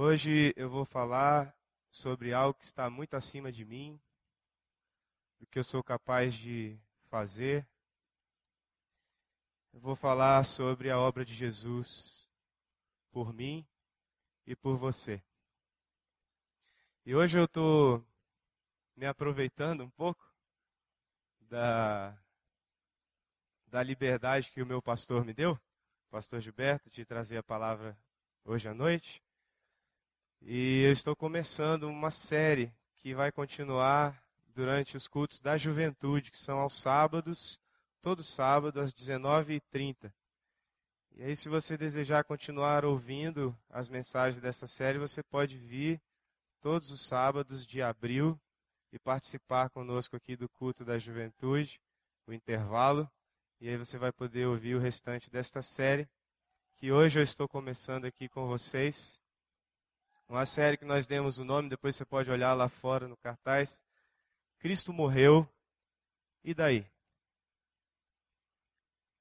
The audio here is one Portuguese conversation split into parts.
Hoje eu vou falar sobre algo que está muito acima de mim, do que eu sou capaz de fazer. Eu vou falar sobre a obra de Jesus por mim e por você. E hoje eu estou me aproveitando um pouco da, da liberdade que o meu pastor me deu, pastor Gilberto, de trazer a palavra hoje à noite. E eu estou começando uma série que vai continuar durante os cultos da juventude, que são aos sábados, todo sábado, às 19h30. E aí, se você desejar continuar ouvindo as mensagens dessa série, você pode vir todos os sábados de abril e participar conosco aqui do culto da juventude, o intervalo. E aí você vai poder ouvir o restante desta série, que hoje eu estou começando aqui com vocês. Uma série que nós demos o nome, depois você pode olhar lá fora no cartaz. Cristo morreu, e daí?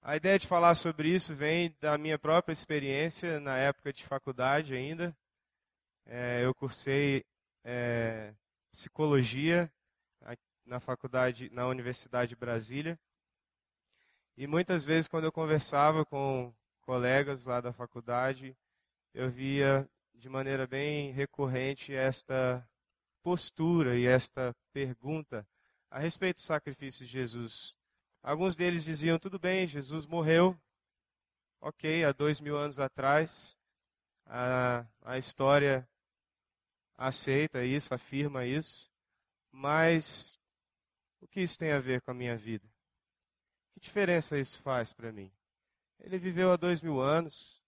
A ideia de falar sobre isso vem da minha própria experiência na época de faculdade ainda. É, eu cursei é, psicologia na faculdade, na Universidade de Brasília. E muitas vezes, quando eu conversava com colegas lá da faculdade, eu via de maneira bem recorrente esta postura e esta pergunta a respeito do sacrifício de Jesus. Alguns deles diziam: tudo bem, Jesus morreu, ok, há dois mil anos atrás, a, a história aceita isso, afirma isso, mas o que isso tem a ver com a minha vida? Que diferença isso faz para mim? Ele viveu há dois mil anos,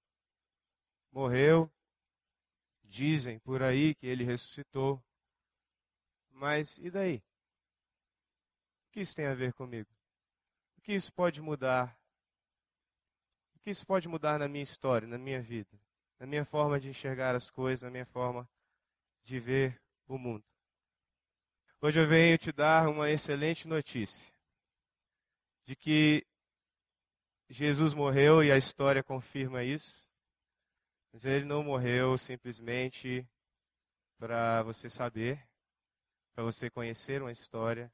morreu, Dizem por aí que ele ressuscitou. Mas e daí? O que isso tem a ver comigo? O que isso pode mudar? O que isso pode mudar na minha história, na minha vida, na minha forma de enxergar as coisas, na minha forma de ver o mundo? Hoje eu venho te dar uma excelente notícia de que Jesus morreu e a história confirma isso. Mas ele não morreu simplesmente para você saber, para você conhecer uma história,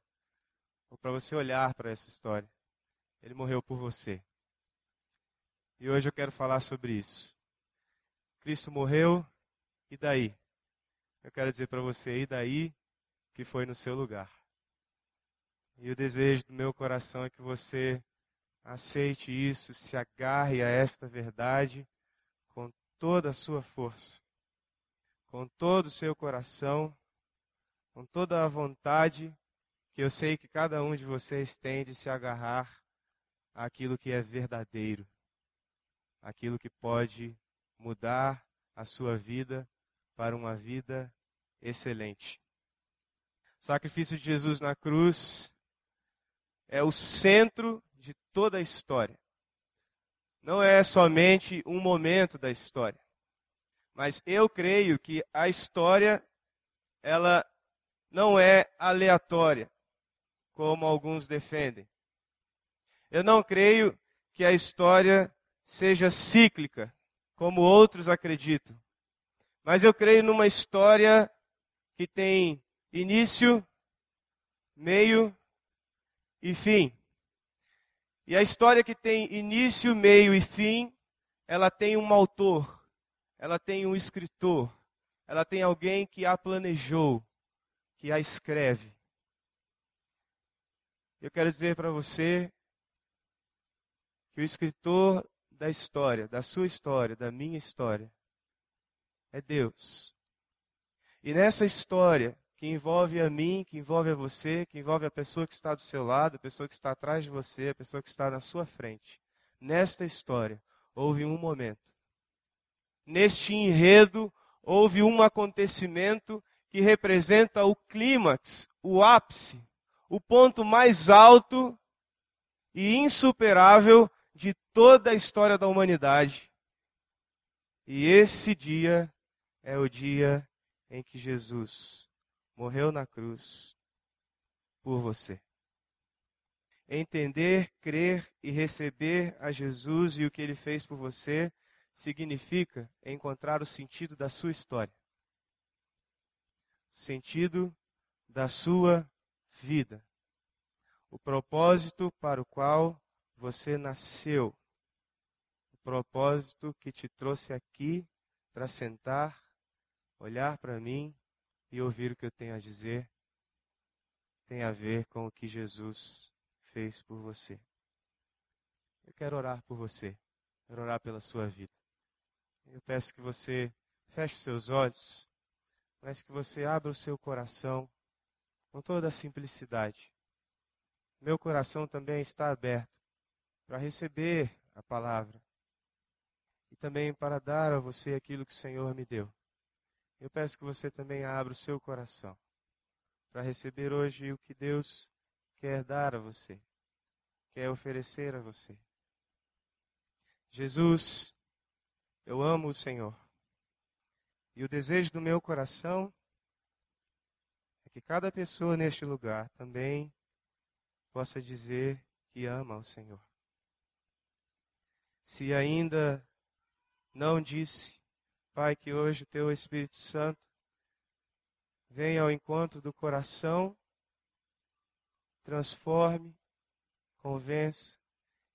ou para você olhar para essa história. Ele morreu por você. E hoje eu quero falar sobre isso. Cristo morreu, e daí? Eu quero dizer para você, e daí que foi no seu lugar. E o desejo do meu coração é que você aceite isso, se agarre a esta verdade toda a sua força, com todo o seu coração, com toda a vontade que eu sei que cada um de vocês tem de se agarrar àquilo que é verdadeiro, aquilo que pode mudar a sua vida para uma vida excelente. O sacrifício de Jesus na cruz é o centro de toda a história não é somente um momento da história. Mas eu creio que a história ela não é aleatória, como alguns defendem. Eu não creio que a história seja cíclica, como outros acreditam. Mas eu creio numa história que tem início, meio e fim. E a história que tem início, meio e fim, ela tem um autor, ela tem um escritor, ela tem alguém que a planejou, que a escreve. Eu quero dizer para você que o escritor da história, da sua história, da minha história, é Deus. E nessa história, que envolve a mim, que envolve a você, que envolve a pessoa que está do seu lado, a pessoa que está atrás de você, a pessoa que está na sua frente. Nesta história, houve um momento. Neste enredo, houve um acontecimento que representa o clímax, o ápice, o ponto mais alto e insuperável de toda a história da humanidade. E esse dia é o dia em que Jesus morreu na cruz por você. Entender, crer e receber a Jesus e o que ele fez por você significa encontrar o sentido da sua história. sentido da sua vida, o propósito para o qual você nasceu, o propósito que te trouxe aqui para sentar, olhar para mim e ouvir o que eu tenho a dizer, tem a ver com o que Jesus fez por você. Eu quero orar por você, quero orar pela sua vida. Eu peço que você feche seus olhos, mas que você abra o seu coração com toda a simplicidade. Meu coração também está aberto para receber a palavra e também para dar a você aquilo que o Senhor me deu. Eu peço que você também abra o seu coração para receber hoje o que Deus quer dar a você, quer oferecer a você. Jesus, eu amo o Senhor. E o desejo do meu coração é que cada pessoa neste lugar também possa dizer que ama o Senhor. Se ainda não disse, Pai, que hoje o teu Espírito Santo venha ao encontro do coração, transforme, convença,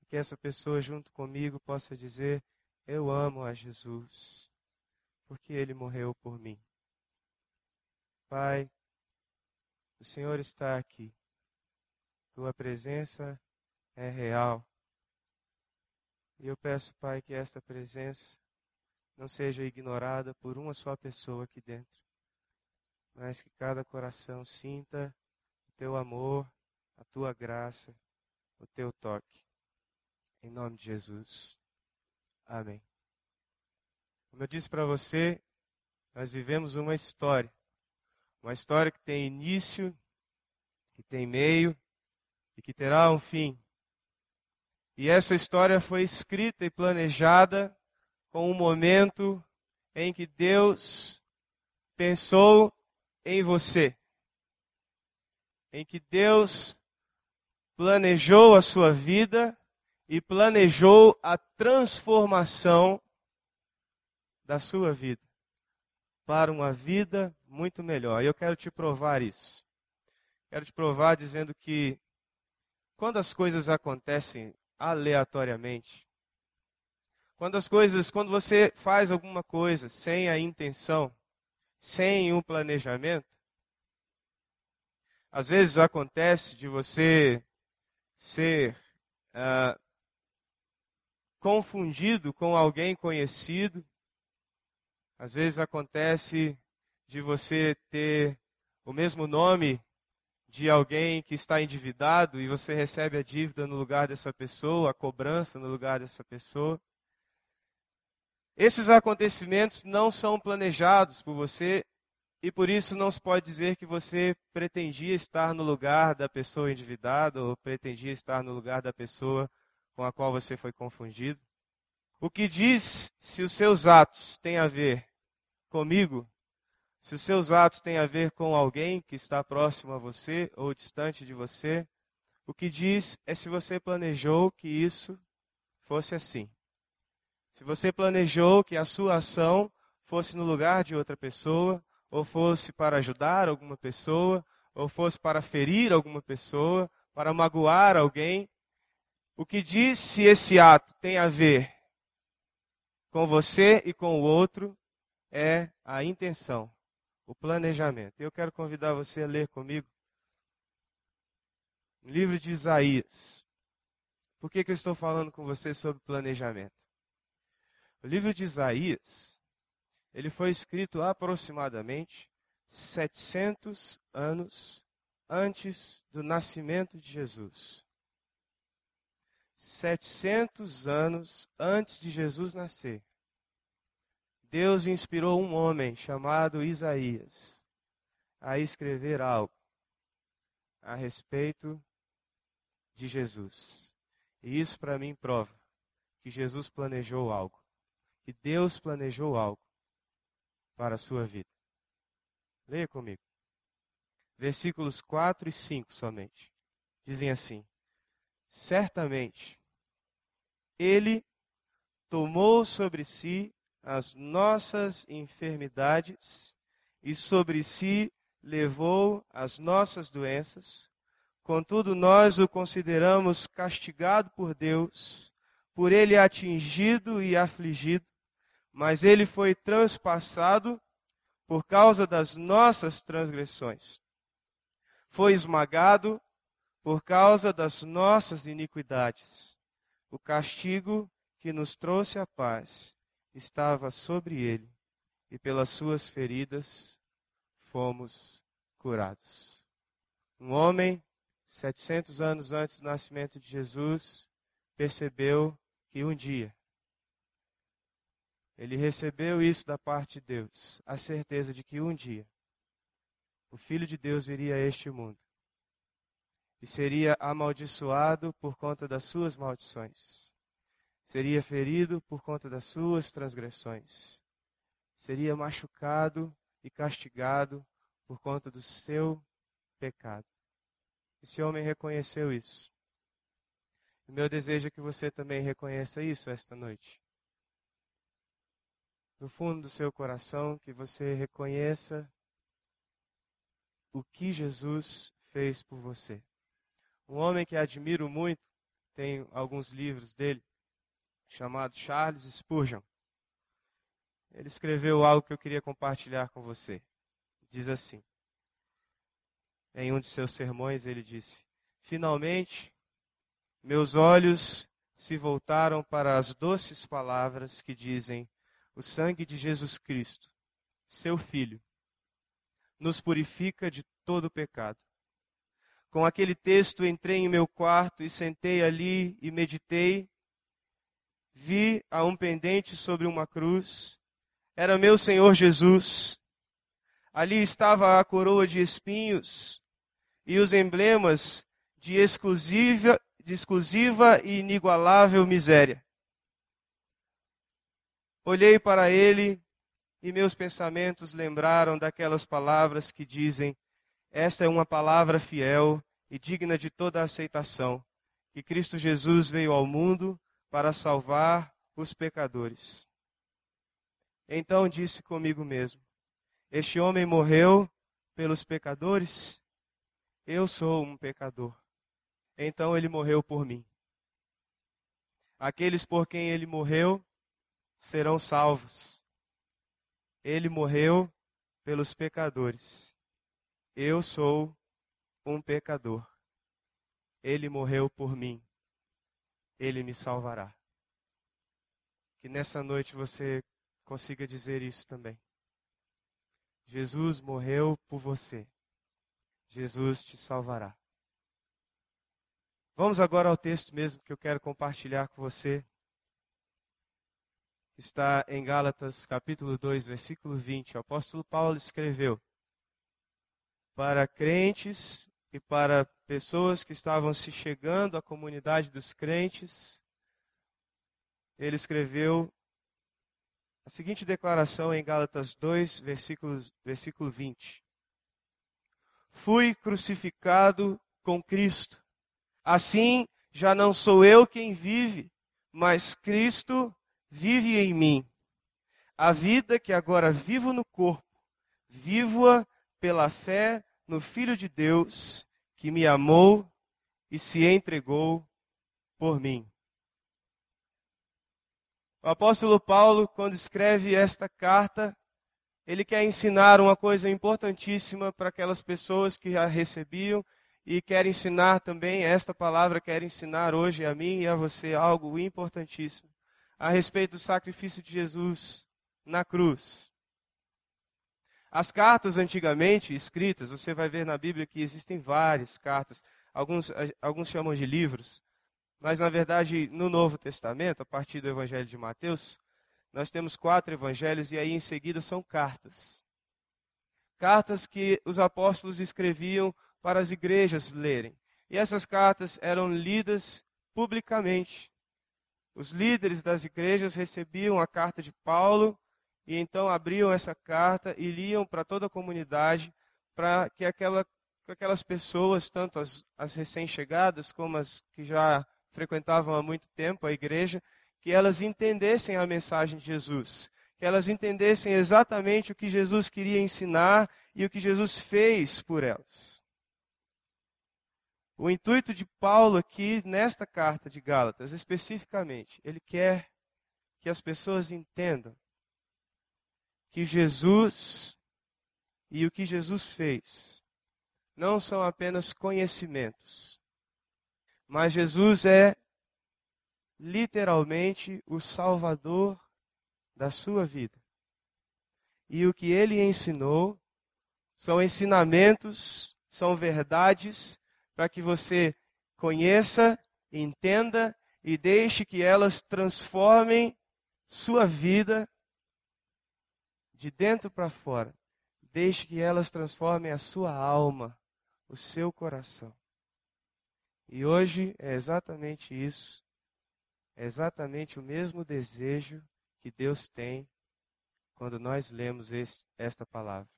e que essa pessoa junto comigo possa dizer: Eu amo a Jesus, porque ele morreu por mim. Pai, o Senhor está aqui. Tua presença é real. E eu peço, Pai, que esta presença não seja ignorada por uma só pessoa aqui dentro, mas que cada coração sinta o teu amor, a tua graça, o teu toque. Em nome de Jesus. Amém. Como eu disse para você, nós vivemos uma história. Uma história que tem início, que tem meio e que terá um fim. E essa história foi escrita e planejada com um momento em que Deus pensou em você, em que Deus planejou a sua vida e planejou a transformação da sua vida para uma vida muito melhor. E eu quero te provar isso. Quero te provar dizendo que quando as coisas acontecem aleatoriamente, quando as coisas, quando você faz alguma coisa sem a intenção, sem um planejamento, às vezes acontece de você ser uh, confundido com alguém conhecido. Às vezes acontece de você ter o mesmo nome de alguém que está endividado e você recebe a dívida no lugar dessa pessoa, a cobrança no lugar dessa pessoa. Esses acontecimentos não são planejados por você e por isso não se pode dizer que você pretendia estar no lugar da pessoa endividada ou pretendia estar no lugar da pessoa com a qual você foi confundido. O que diz se os seus atos têm a ver comigo, se os seus atos têm a ver com alguém que está próximo a você ou distante de você, o que diz é se você planejou que isso fosse assim. Se você planejou que a sua ação fosse no lugar de outra pessoa, ou fosse para ajudar alguma pessoa, ou fosse para ferir alguma pessoa, para magoar alguém, o que diz se esse ato tem a ver com você e com o outro é a intenção, o planejamento. Eu quero convidar você a ler comigo o livro de Isaías. Por que, que eu estou falando com você sobre planejamento? O livro de Isaías, ele foi escrito aproximadamente 700 anos antes do nascimento de Jesus. 700 anos antes de Jesus nascer. Deus inspirou um homem chamado Isaías a escrever algo a respeito de Jesus. E isso para mim prova que Jesus planejou algo que Deus planejou algo para a sua vida. Leia comigo. Versículos 4 e 5 somente. Dizem assim: Certamente, Ele tomou sobre si as nossas enfermidades e sobre si levou as nossas doenças, contudo nós o consideramos castigado por Deus, por ele atingido e afligido, mas ele foi transpassado por causa das nossas transgressões. Foi esmagado por causa das nossas iniquidades. O castigo que nos trouxe a paz estava sobre ele, e pelas suas feridas fomos curados. Um homem, 700 anos antes do nascimento de Jesus, percebeu que um dia ele recebeu isso da parte de Deus, a certeza de que um dia o Filho de Deus viria a este mundo e seria amaldiçoado por conta das suas maldições, seria ferido por conta das suas transgressões, seria machucado e castigado por conta do seu pecado. Esse homem reconheceu isso. O meu desejo é que você também reconheça isso esta noite. No fundo do seu coração, que você reconheça o que Jesus fez por você. Um homem que admiro muito, tem alguns livros dele, chamado Charles Spurgeon. Ele escreveu algo que eu queria compartilhar com você. Diz assim: Em um de seus sermões, ele disse: Finalmente, meus olhos se voltaram para as doces palavras que dizem: O sangue de Jesus Cristo, seu Filho, nos purifica de todo pecado. Com aquele texto, entrei em meu quarto e sentei ali e meditei. Vi a um pendente sobre uma cruz. Era meu Senhor Jesus. Ali estava a coroa de espinhos e os emblemas de exclusiva, de exclusiva e inigualável miséria. Olhei para ele e meus pensamentos lembraram daquelas palavras que dizem: Esta é uma palavra fiel e digna de toda aceitação, que Cristo Jesus veio ao mundo para salvar os pecadores. Então disse comigo mesmo: este homem morreu pelos pecadores? Eu sou um pecador. Então ele morreu por mim. Aqueles por quem ele morreu serão salvos. Ele morreu pelos pecadores. Eu sou um pecador. Ele morreu por mim. Ele me salvará. Que nessa noite você consiga dizer isso também. Jesus morreu por você. Jesus te salvará. Vamos agora ao texto mesmo que eu quero compartilhar com você. Está em Gálatas, capítulo 2, versículo 20. O apóstolo Paulo escreveu: Para crentes e para pessoas que estavam se chegando à comunidade dos crentes, ele escreveu a seguinte declaração em Gálatas 2, versículos, versículo 20: Fui crucificado com Cristo. Assim, já não sou eu quem vive, mas Cristo vive em mim. A vida que agora vivo no corpo, vivo-a pela fé no Filho de Deus, que me amou e se entregou por mim. O apóstolo Paulo, quando escreve esta carta, ele quer ensinar uma coisa importantíssima para aquelas pessoas que a recebiam e quer ensinar também, esta palavra quer ensinar hoje a mim e a você algo importantíssimo a respeito do sacrifício de Jesus na cruz. As cartas antigamente escritas, você vai ver na Bíblia que existem várias cartas, alguns, alguns chamam de livros, mas, na verdade, no Novo Testamento, a partir do Evangelho de Mateus, nós temos quatro evangelhos e aí em seguida são cartas. Cartas que os apóstolos escreviam para as igrejas lerem. E essas cartas eram lidas publicamente. Os líderes das igrejas recebiam a carta de Paulo e então abriam essa carta e liam para toda a comunidade para que aquela, aquelas pessoas, tanto as, as recém-chegadas como as que já frequentavam há muito tempo a igreja, que elas entendessem a mensagem de Jesus, que elas entendessem exatamente o que Jesus queria ensinar e o que Jesus fez por elas. O intuito de Paulo aqui, nesta carta de Gálatas, especificamente, ele quer que as pessoas entendam que Jesus e o que Jesus fez não são apenas conhecimentos, mas Jesus é literalmente o Salvador da sua vida. E o que ele ensinou são ensinamentos, são verdades para que você conheça, entenda e deixe que elas transformem sua vida de dentro para fora. Deixe que elas transformem a sua alma, o seu coração. E hoje é exatamente isso. É exatamente o mesmo desejo que Deus tem quando nós lemos esse, esta palavra.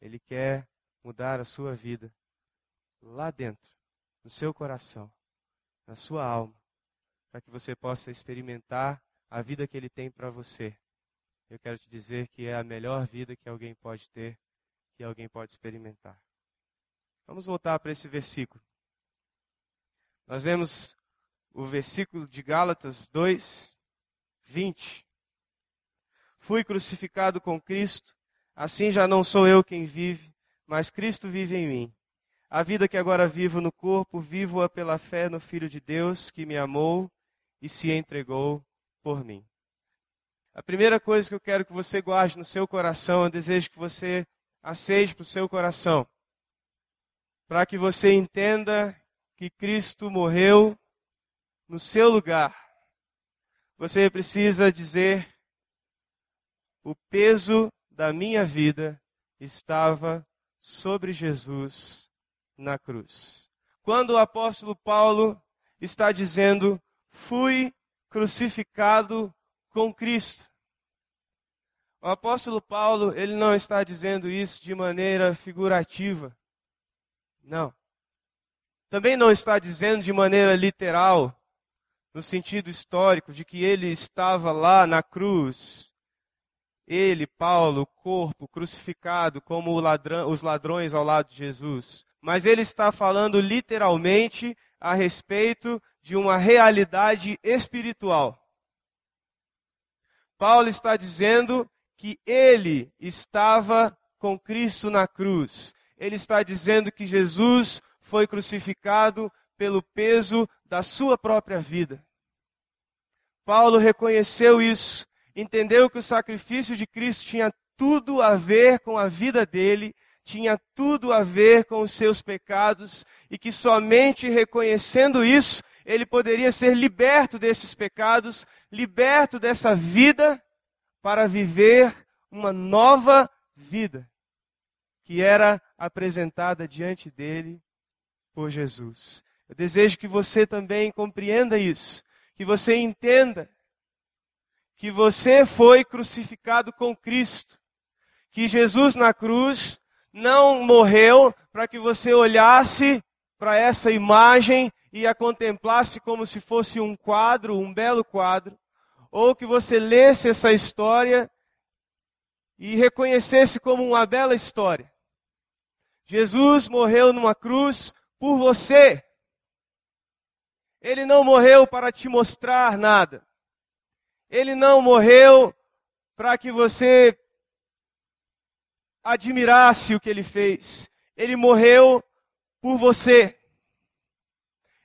Ele quer mudar a sua vida lá dentro, no seu coração, na sua alma, para que você possa experimentar a vida que Ele tem para você eu quero te dizer que é a melhor vida que alguém pode ter, que alguém pode experimentar. Vamos voltar para esse versículo. Nós vemos o versículo de Gálatas 2, 20. Fui crucificado com Cristo, assim já não sou eu quem vive, mas Cristo vive em mim. A vida que agora vivo no corpo, vivo-a pela fé no Filho de Deus que me amou e se entregou por mim. A primeira coisa que eu quero que você guarde no seu coração, eu desejo que você aceite para o seu coração, para que você entenda que Cristo morreu no seu lugar. Você precisa dizer: o peso da minha vida estava sobre Jesus na cruz. Quando o apóstolo Paulo está dizendo: fui crucificado com Cristo. O apóstolo Paulo, ele não está dizendo isso de maneira figurativa. Não. Também não está dizendo de maneira literal, no sentido histórico, de que ele estava lá na cruz. Ele, Paulo, corpo crucificado como ladrão, os ladrões ao lado de Jesus. Mas ele está falando literalmente a respeito de uma realidade espiritual. Paulo está dizendo que ele estava com Cristo na cruz. Ele está dizendo que Jesus foi crucificado pelo peso da sua própria vida. Paulo reconheceu isso, entendeu que o sacrifício de Cristo tinha tudo a ver com a vida dele, tinha tudo a ver com os seus pecados e que somente reconhecendo isso ele poderia ser liberto desses pecados, liberto dessa vida, para viver uma nova vida que era apresentada diante dele por Jesus. Eu desejo que você também compreenda isso, que você entenda que você foi crucificado com Cristo, que Jesus na cruz não morreu para que você olhasse para essa imagem e a contemplasse como se fosse um quadro, um belo quadro, ou que você lesse essa história e reconhecesse como uma bela história. Jesus morreu numa cruz por você. Ele não morreu para te mostrar nada. Ele não morreu para que você admirasse o que ele fez. Ele morreu por você.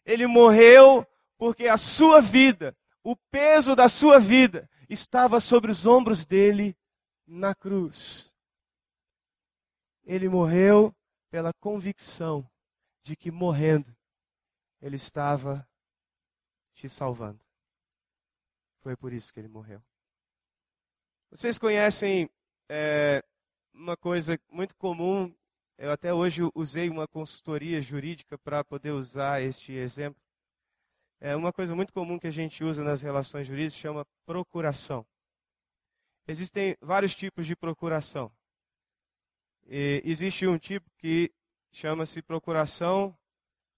Ele morreu porque a sua vida, o peso da sua vida, estava sobre os ombros dele na cruz. Ele morreu pela convicção de que morrendo, ele estava te salvando. Foi por isso que ele morreu. Vocês conhecem é, uma coisa muito comum eu até hoje usei uma consultoria jurídica para poder usar este exemplo. É uma coisa muito comum que a gente usa nas relações jurídicas chama procuração. Existem vários tipos de procuração. E existe um tipo que chama-se procuração,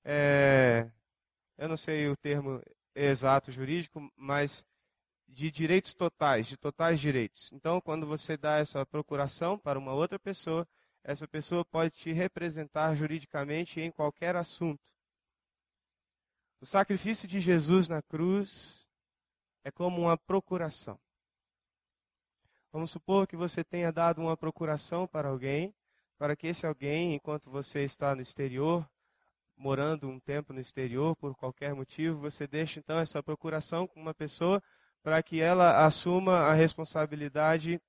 é, eu não sei o termo exato jurídico, mas de direitos totais, de totais direitos. Então, quando você dá essa procuração para uma outra pessoa, essa pessoa pode te representar juridicamente em qualquer assunto. O sacrifício de Jesus na cruz é como uma procuração. Vamos supor que você tenha dado uma procuração para alguém, para que esse alguém, enquanto você está no exterior, morando um tempo no exterior por qualquer motivo, você deixa então essa procuração com uma pessoa para que ela assuma a responsabilidade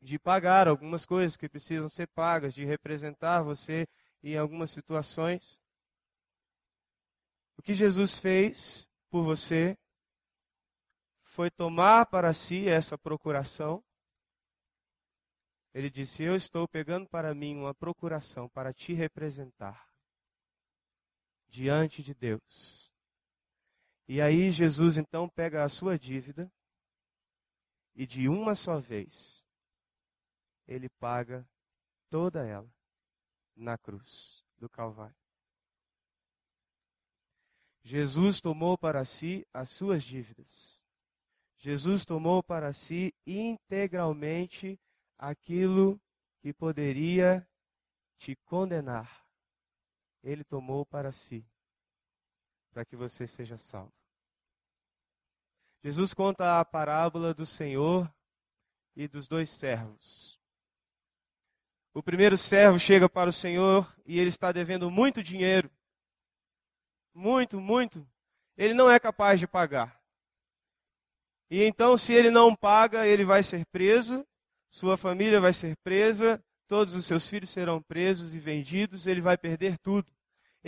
de pagar algumas coisas que precisam ser pagas, de representar você em algumas situações. O que Jesus fez por você foi tomar para si essa procuração. Ele disse: Eu estou pegando para mim uma procuração para te representar diante de Deus. E aí Jesus então pega a sua dívida e de uma só vez ele paga toda ela na cruz do Calvário. Jesus tomou para si as suas dívidas. Jesus tomou para si integralmente aquilo que poderia te condenar. Ele tomou para si, para que você seja salvo. Jesus conta a parábola do Senhor e dos dois servos. O primeiro servo chega para o Senhor e ele está devendo muito dinheiro. Muito, muito. Ele não é capaz de pagar. E então, se ele não paga, ele vai ser preso, sua família vai ser presa, todos os seus filhos serão presos e vendidos, ele vai perder tudo.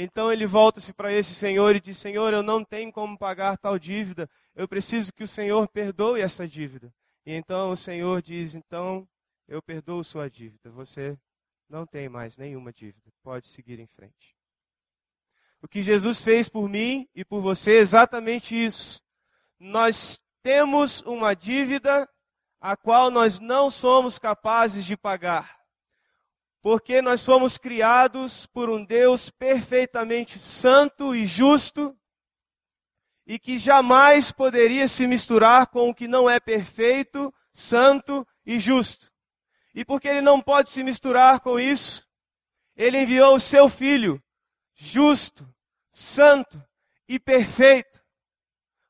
Então ele volta-se para esse senhor e diz: Senhor, eu não tenho como pagar tal dívida, eu preciso que o Senhor perdoe essa dívida. E então o Senhor diz: Então eu perdoo sua dívida. Você não tem mais nenhuma dívida. Pode seguir em frente. O que Jesus fez por mim e por você é exatamente isso. Nós temos uma dívida a qual nós não somos capazes de pagar. Porque nós somos criados por um Deus perfeitamente santo e justo e que jamais poderia se misturar com o que não é perfeito, santo e justo. E porque ele não pode se misturar com isso, ele enviou o seu filho, justo, santo e perfeito,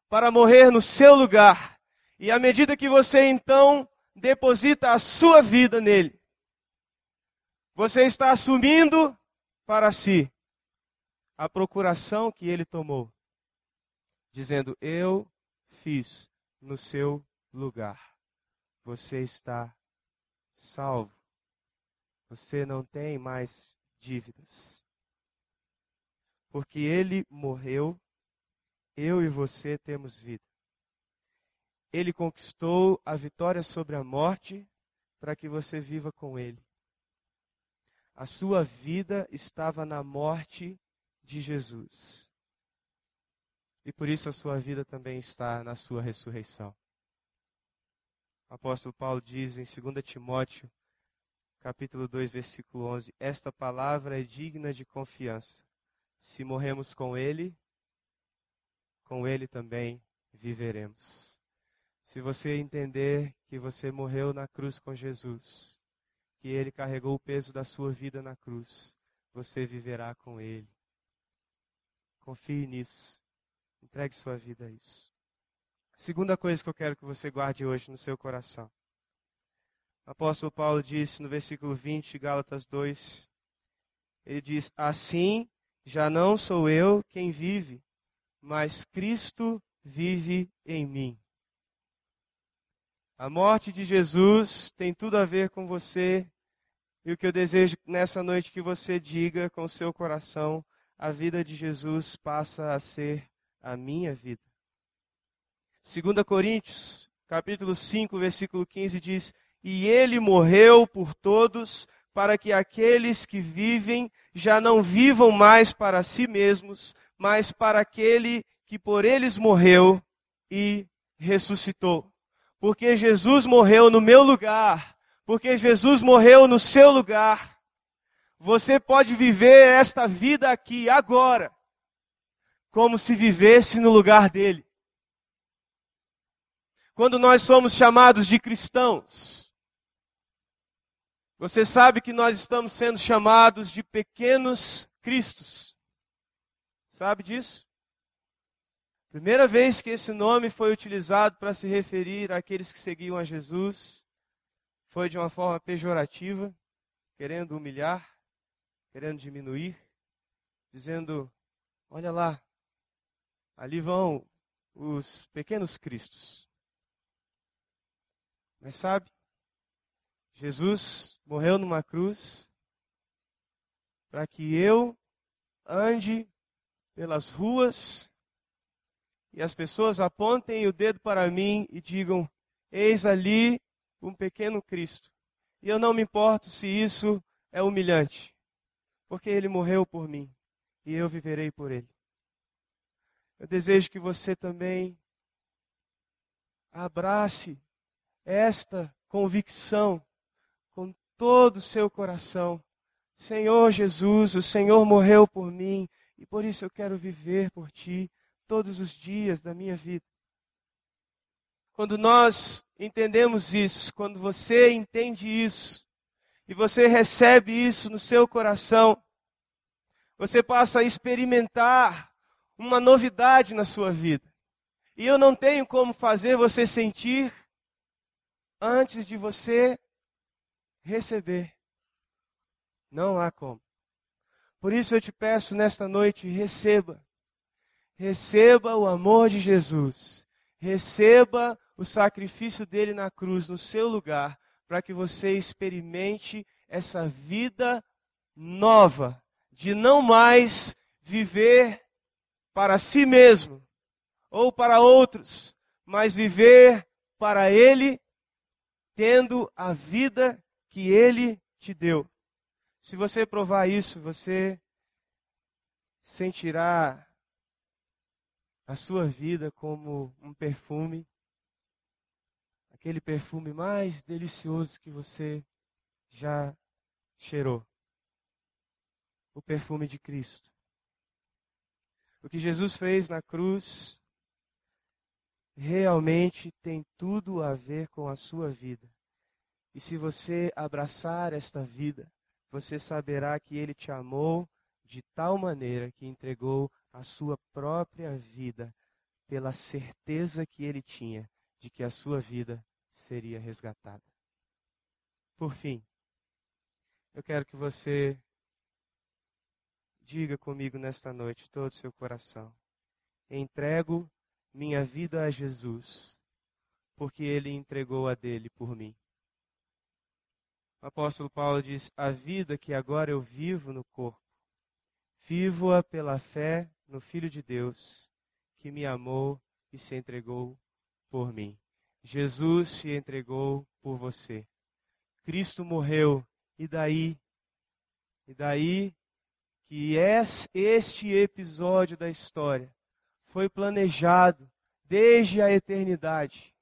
para morrer no seu lugar. E à medida que você então deposita a sua vida nele, você está assumindo para si a procuração que ele tomou, dizendo: Eu fiz no seu lugar. Você está salvo. Você não tem mais dívidas. Porque ele morreu, eu e você temos vida. Ele conquistou a vitória sobre a morte para que você viva com ele. A sua vida estava na morte de Jesus. E por isso a sua vida também está na sua ressurreição. O apóstolo Paulo diz em 2 Timóteo, capítulo 2, versículo 11: Esta palavra é digna de confiança. Se morremos com ele, com ele também viveremos. Se você entender que você morreu na cruz com Jesus, que ele carregou o peso da sua vida na cruz, você viverá com ele. Confie nisso. Entregue sua vida a isso. Segunda coisa que eu quero que você guarde hoje no seu coração. O apóstolo Paulo disse no versículo 20 de Gálatas 2, ele diz: Assim já não sou eu quem vive, mas Cristo vive em mim. A morte de Jesus tem tudo a ver com você, e o que eu desejo nessa noite que você diga com o seu coração: a vida de Jesus passa a ser a minha vida. 2 Coríntios, capítulo 5, versículo 15 diz: "E ele morreu por todos, para que aqueles que vivem já não vivam mais para si mesmos, mas para aquele que por eles morreu e ressuscitou." Porque Jesus morreu no meu lugar, porque Jesus morreu no seu lugar. Você pode viver esta vida aqui agora, como se vivesse no lugar dele quando nós somos chamados de cristãos, você sabe que nós estamos sendo chamados de pequenos cristos. Sabe disso? Primeira vez que esse nome foi utilizado para se referir àqueles que seguiam a Jesus foi de uma forma pejorativa, querendo humilhar, querendo diminuir, dizendo: Olha lá, ali vão os pequenos cristos. Mas sabe, Jesus morreu numa cruz para que eu ande pelas ruas e as pessoas apontem o dedo para mim e digam: Eis ali um pequeno Cristo. E eu não me importo se isso é humilhante, porque ele morreu por mim e eu viverei por ele. Eu desejo que você também abrace esta convicção com todo o seu coração. Senhor Jesus, o Senhor morreu por mim e por isso eu quero viver por ti todos os dias da minha vida. Quando nós entendemos isso, quando você entende isso, e você recebe isso no seu coração, você passa a experimentar uma novidade na sua vida. E eu não tenho como fazer você sentir antes de você receber. Não há como. Por isso eu te peço nesta noite, receba. Receba o amor de Jesus. Receba o sacrifício dele na cruz no seu lugar, para que você experimente essa vida nova, de não mais viver para si mesmo ou para outros, mas viver para Ele, tendo a vida que Ele te deu. Se você provar isso, você sentirá a sua vida como um perfume aquele perfume mais delicioso que você já cheirou. O perfume de Cristo. O que Jesus fez na cruz realmente tem tudo a ver com a sua vida. E se você abraçar esta vida, você saberá que Ele te amou de tal maneira que entregou a sua própria vida pela certeza que Ele tinha de que a sua vida seria resgatada. Por fim, eu quero que você diga comigo nesta noite, todo o seu coração: entrego minha vida a Jesus, porque ele entregou a dele por mim. O apóstolo Paulo diz: A vida que agora eu vivo no corpo, vivo-a pela fé no Filho de Deus, que me amou e se entregou por mim. Jesus se entregou por você. Cristo morreu. E daí? E daí que este episódio da história foi planejado desde a eternidade.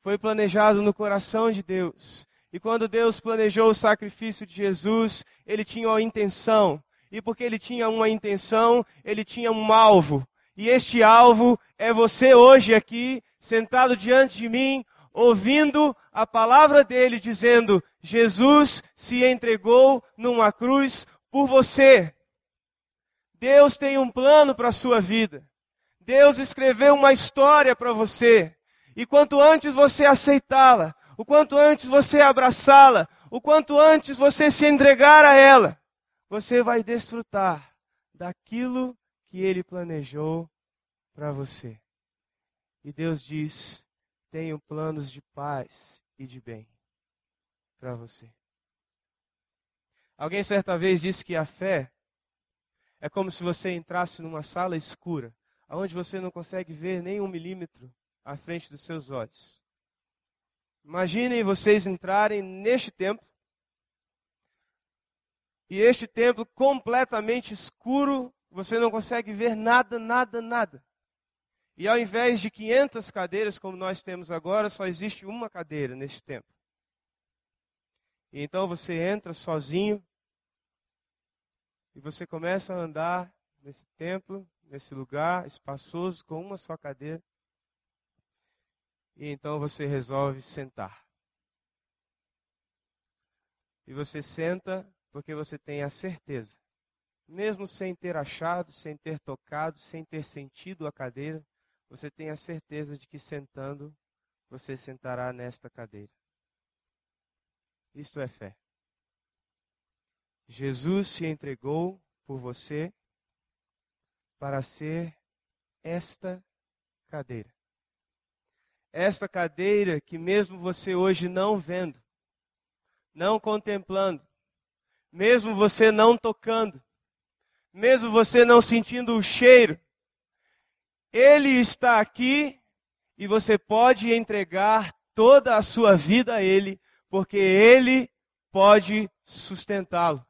Foi planejado no coração de Deus. E quando Deus planejou o sacrifício de Jesus, ele tinha uma intenção. E porque ele tinha uma intenção, ele tinha um alvo. E este alvo é você hoje aqui, sentado diante de mim, ouvindo a palavra dele dizendo: Jesus se entregou numa cruz por você. Deus tem um plano para a sua vida. Deus escreveu uma história para você. E quanto antes você aceitá-la, o quanto antes você abraçá-la, o quanto antes você se entregar a ela, você vai desfrutar daquilo que ele planejou para você. E Deus diz: tenho planos de paz e de bem para você. Alguém certa vez disse que a fé é como se você entrasse numa sala escura, onde você não consegue ver nem um milímetro à frente dos seus olhos. Imaginem vocês entrarem neste templo e este templo completamente escuro você não consegue ver nada, nada, nada. E ao invés de 500 cadeiras, como nós temos agora, só existe uma cadeira neste templo. E então você entra sozinho e você começa a andar nesse templo, nesse lugar espaçoso, com uma só cadeira. E então você resolve sentar. E você senta porque você tem a certeza, mesmo sem ter achado, sem ter tocado, sem ter sentido a cadeira, você tem a certeza de que sentando, você sentará nesta cadeira. Isto é fé. Jesus se entregou por você para ser esta cadeira. Esta cadeira que, mesmo você hoje não vendo, não contemplando, mesmo você não tocando, mesmo você não sentindo o cheiro, Ele está aqui e você pode entregar toda a sua vida a Ele, porque Ele pode sustentá-lo.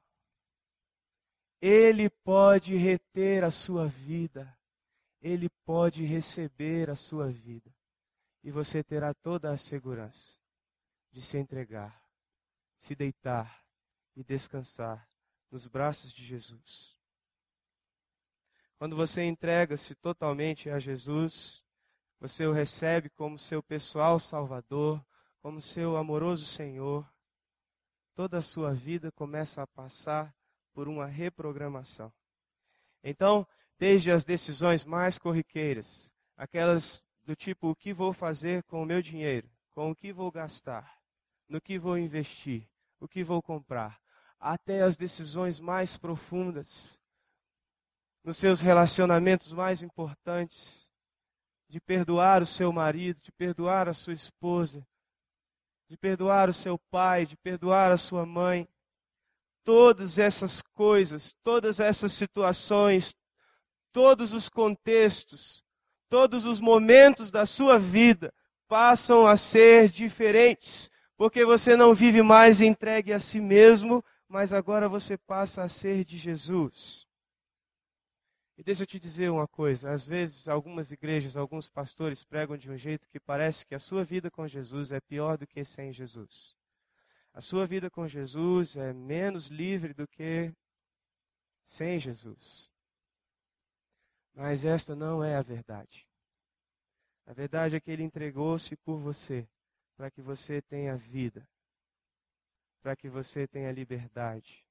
Ele pode reter a sua vida. Ele pode receber a sua vida. E você terá toda a segurança de se entregar, se deitar e descansar nos braços de Jesus. Quando você entrega-se totalmente a Jesus, você o recebe como seu pessoal Salvador, como seu amoroso Senhor, toda a sua vida começa a passar por uma reprogramação. Então, desde as decisões mais corriqueiras, aquelas do tipo: o que vou fazer com o meu dinheiro? Com o que vou gastar? No que vou investir? O que vou comprar? Até as decisões mais profundas, nos seus relacionamentos mais importantes, de perdoar o seu marido, de perdoar a sua esposa, de perdoar o seu pai, de perdoar a sua mãe todas essas coisas, todas essas situações, todos os contextos, todos os momentos da sua vida passam a ser diferentes, porque você não vive mais entregue a si mesmo, mas agora você passa a ser de Jesus. E deixa eu te dizer uma coisa: às vezes, algumas igrejas, alguns pastores pregam de um jeito que parece que a sua vida com Jesus é pior do que sem Jesus a sua vida com Jesus é menos livre do que sem Jesus. Mas esta não é a verdade. A verdade é que ele entregou-se por você, para que você tenha vida, para que você tenha liberdade,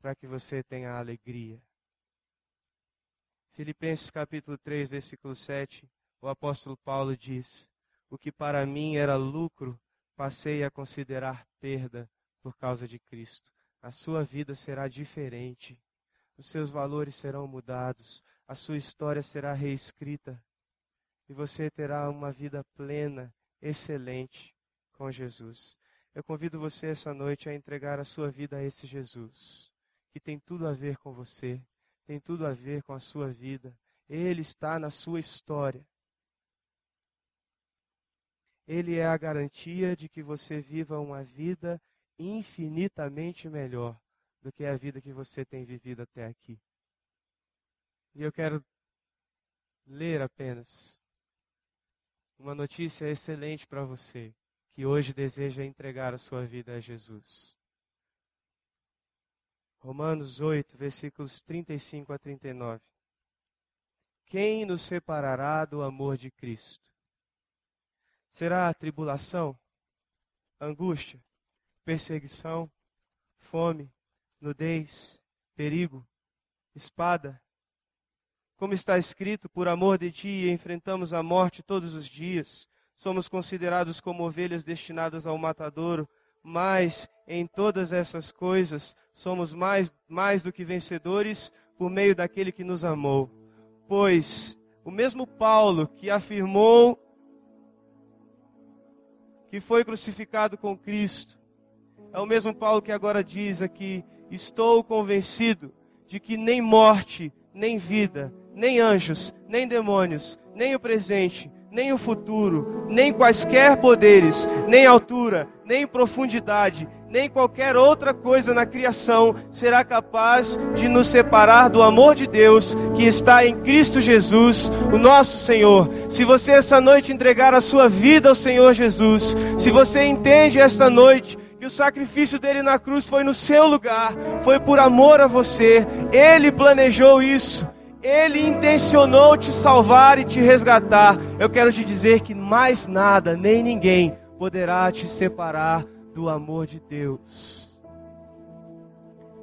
para que você tenha alegria. Filipenses capítulo 3, versículo 7, o apóstolo Paulo diz: O que para mim era lucro, passei a considerar perda por causa de Cristo. A sua vida será diferente, os seus valores serão mudados, a sua história será reescrita e você terá uma vida plena, excelente com Jesus. Eu convido você essa noite a entregar a sua vida a esse Jesus, que tem tudo a ver com você, tem tudo a ver com a sua vida. Ele está na sua história. Ele é a garantia de que você viva uma vida infinitamente melhor do que a vida que você tem vivido até aqui. E eu quero ler apenas uma notícia excelente para você que hoje deseja entregar a sua vida a Jesus. Romanos 8, versículos 35 a 39. Quem nos separará do amor de Cristo? Será a tribulação, angústia, perseguição, fome, nudez, perigo, espada? Como está escrito, por amor de ti enfrentamos a morte todos os dias. Somos considerados como ovelhas destinadas ao matadouro, mas em todas essas coisas somos mais, mais do que vencedores por meio daquele que nos amou. Pois o mesmo Paulo que afirmou que foi crucificado com Cristo. É o mesmo Paulo que agora diz aqui: Estou convencido de que nem morte, nem vida, nem anjos, nem demônios, nem o presente, nem o futuro, nem quaisquer poderes, nem altura, nem profundidade, nem qualquer outra coisa na criação será capaz de nos separar do amor de Deus que está em Cristo Jesus, o nosso Senhor. Se você essa noite entregar a sua vida ao Senhor Jesus, se você entende esta noite que o sacrifício dele na cruz foi no seu lugar, foi por amor a você, ele planejou isso. Ele intencionou te salvar e te resgatar. Eu quero te dizer que mais nada, nem ninguém, poderá te separar do amor de Deus.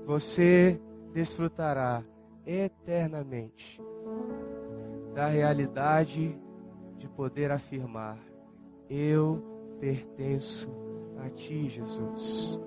Você desfrutará eternamente da realidade de poder afirmar: Eu pertenço a Ti, Jesus.